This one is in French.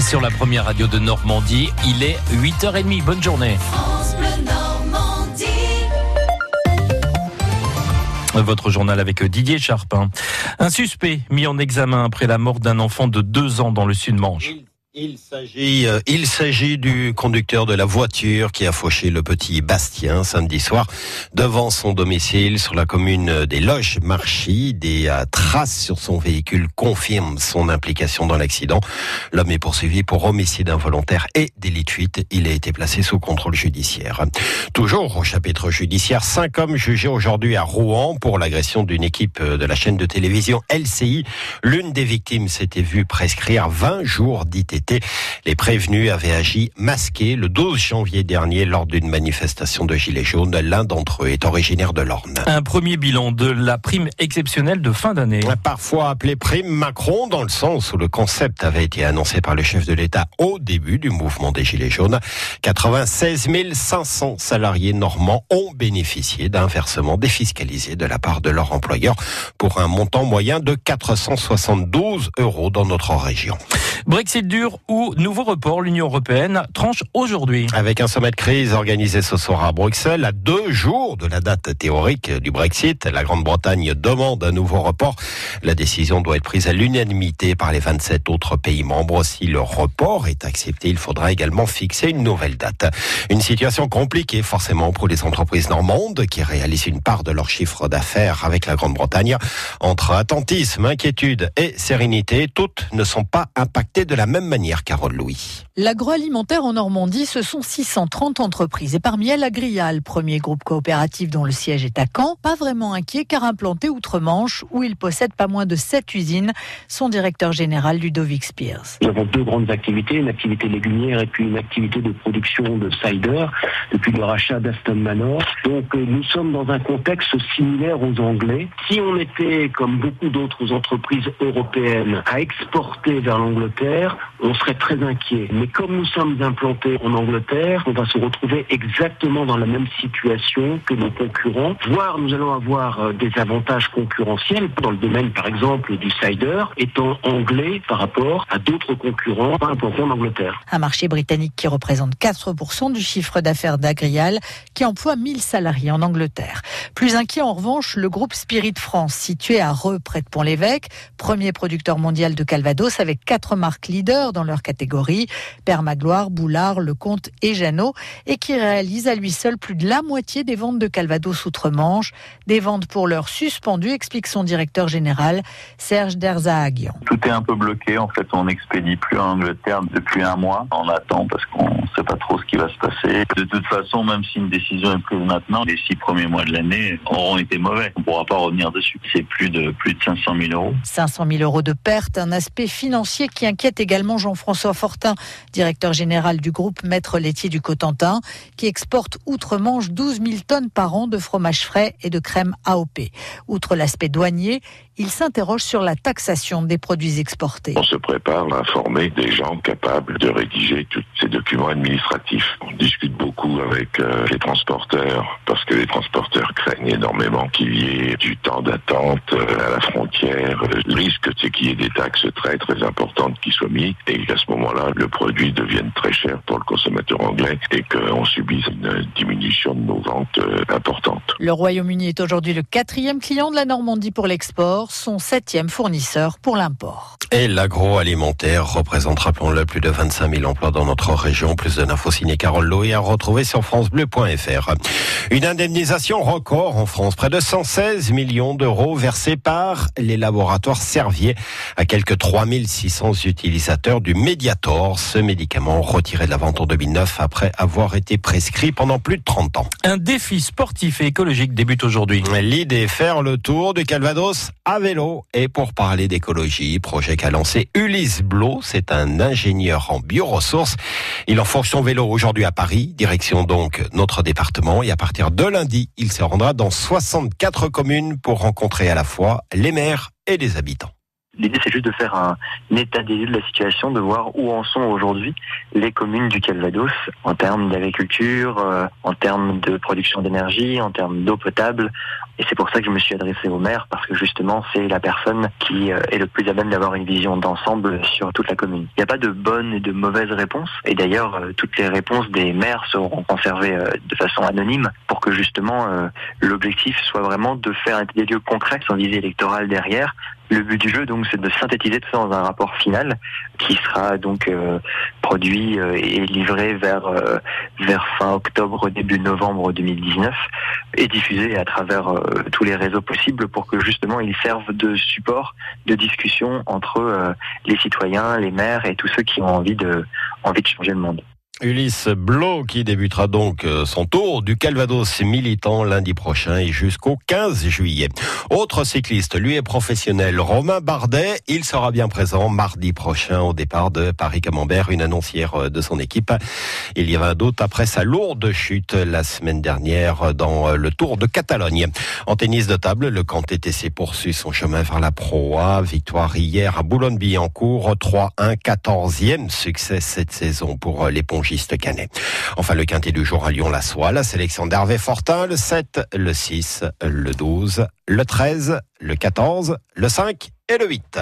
sur la première radio de Normandie. Il est 8h30. Bonne journée. Votre journal avec Didier Charpin. Un suspect mis en examen après la mort d'un enfant de deux ans dans le Sud-Manche. Il s'agit, euh, il s'agit du conducteur de la voiture qui a fauché le petit Bastien samedi soir devant son domicile sur la commune des Loges Marchy. Des euh, traces sur son véhicule confirment son implication dans l'accident. L'homme est poursuivi pour homicide involontaire et délit de fuite. Il a été placé sous contrôle judiciaire. Toujours au chapitre judiciaire, cinq hommes jugés aujourd'hui à Rouen pour l'agression d'une équipe de la chaîne de télévision LCI. L'une des victimes s'était vue prescrire 20 jours d'ITT les prévenus avaient agi masqués le 12 janvier dernier lors d'une manifestation de Gilets jaunes. L'un d'entre eux est originaire de l'Orne. Un premier bilan de la prime exceptionnelle de fin d'année. Parfois appelée prime Macron dans le sens où le concept avait été annoncé par le chef de l'État au début du mouvement des Gilets jaunes. 96 500 salariés normands ont bénéficié d'un versement défiscalisé de la part de leur employeur pour un montant moyen de 472 euros dans notre région. Brexit dur ou nouveau report, l'Union européenne tranche aujourd'hui. Avec un sommet de crise organisé ce soir à Bruxelles, à deux jours de la date théorique du Brexit, la Grande-Bretagne demande un nouveau report. La décision doit être prise à l'unanimité par les 27 autres pays membres. Si le report est accepté, il faudra également fixer une nouvelle date. Une situation compliquée forcément pour les entreprises normandes qui réalisent une part de leur chiffre d'affaires avec la Grande-Bretagne. Entre attentisme, inquiétude et sérénité, toutes ne sont pas impactées de la même manière, Carole Louis. L'agroalimentaire en Normandie, ce sont 630 entreprises et parmi elles Agrial, premier groupe coopératif dont le siège est à Caen, pas vraiment inquiet car implanté outre-Manche où il possède pas moins de 7 usines, son directeur général Ludovic Spears. Nous avons deux grandes activités, une activité légumière et puis une activité de production de cider depuis le rachat d'Aston Manor. Donc euh, nous sommes dans un contexte similaire aux Anglais. Si on était comme beaucoup d'autres entreprises européennes à exporter vers l'Angleterre, on serait très inquiet. Mais comme nous sommes implantés en Angleterre, on va se retrouver exactement dans la même situation que nos concurrents, voire nous allons avoir euh, des avantages concurrentiels dans le domaine, par exemple, du cider, étant anglais par rapport à d'autres concurrents implantés en Angleterre. Un marché britannique qui représente 4% du chiffre d'affaires d'Agrial, qui emploie 1000 salariés en Angleterre. Plus inquiet en revanche, le groupe Spirit France, situé à Reux, près de Pont-l'Évêque, premier producteur mondial de Calvados avec quatre marques leaders dans leur catégorie. Permagloire, Boulard, Lecomte et Jeannot, et qui réalise à lui seul plus de la moitié des ventes de Calvados outre-Manche. Des ventes pour l'heure suspendues, explique son directeur général, Serge Derzaagian. Tout est un peu bloqué. En fait, on n'expédie plus en Angleterre depuis un mois. On attend parce qu'on ne sait pas trop ce qui va se passer. De toute façon, même si une décision est prise maintenant, les six premiers mois de l'année auront été mauvais. On ne pourra pas revenir dessus. C'est plus de, plus de 500 000 euros. 500 000 euros de perte, un aspect financier qui inquiète également Jean-François Fortin, directeur général du groupe Maître laitier du Cotentin, qui exporte outre-Manche 12 000 tonnes par an de fromage frais et de crème AOP. Outre l'aspect douanier, il s'interroge sur la taxation des produits exportés. On se prépare à former des gens capables de rédiger tous ces documents administratifs. On discute beaucoup avec euh, les transporteurs parce que les transporteurs craignent énormément qu'il y ait du temps d'attente euh, à la frontière. Le risque, c'est qu'il y ait des taxes très très importantes qui soient mises et qu'à ce moment-là, le produit devienne très cher pour le consommateur anglais et qu'on subisse une diminution de nos ventes euh, importante. Le Royaume-Uni est aujourd'hui le quatrième client de la Normandie pour l'export, son septième fournisseur pour l'import. Et l'agroalimentaire représente, rappelons-le, plus de 25 000 emplois dans notre région. Plus d'infos signées Carole Loé à retrouver sur francebleu.fr. Une indemnisation record en France. Près de 116 millions d'euros versés par les laboratoires Servier à quelques 3600 utilisateurs du Mediator. Ce médicament retiré de la vente en 2009 après avoir été prescrit pendant plus de 30 ans. Un défi sportif et écologique débute aujourd'hui. L'idée, faire le tour du Calvados à vélo. Et pour parler d'écologie, projet qu'a lancé Ulysse Blo, c'est un ingénieur en bioressources. Il enfonce son vélo aujourd'hui à Paris, direction donc notre département. Et à partir de lundi, il se rendra dans 64 communes pour rencontrer à la fois les maires et les habitants. L'idée, c'est juste de faire un, état des lieux de la situation, de voir où en sont aujourd'hui les communes du Calvados en termes d'agriculture, euh, en termes de production d'énergie, en termes d'eau potable. Et c'est pour ça que je me suis adressé au maire, parce que justement, c'est la personne qui euh, est le plus à même d'avoir une vision d'ensemble sur toute la commune. Il n'y a pas de bonnes et de mauvaises réponses. Et d'ailleurs, euh, toutes les réponses des maires seront conservées de façon anonyme pour que justement l'objectif soit vraiment de faire un état des lieux concret sans visée électorale derrière, le but du jeu, donc, c'est de synthétiser tout ça dans un rapport final qui sera donc euh, produit euh, et livré vers euh, vers fin octobre, début novembre 2019 et diffusé à travers tous les réseaux possibles pour que justement il serve de support de discussion entre les citoyens, les maires et tous ceux qui ont envie de envie de changer le monde. Ulysse Blo qui débutera donc euh, son tour du Calvados militant lundi prochain et jusqu'au 15 juillet. Autre cycliste, lui est professionnel, Romain Bardet. Il sera bien présent mardi prochain au départ de Paris-Camembert, une annoncière euh, de son équipe. Il y avait un doute après sa lourde chute la semaine dernière dans euh, le Tour de Catalogne. En tennis de table, le camp TTC poursuit son chemin vers la Pro A. Victoire hier à Boulogne-Billancourt, 3-1, 14e succès cette saison pour l'éponge Enfin, le quintet du jour à Lyon-la-Soie, la sélection d'Hervé Fortin, le 7, le 6, le 12, le 13, le 14, le 5 et le 8.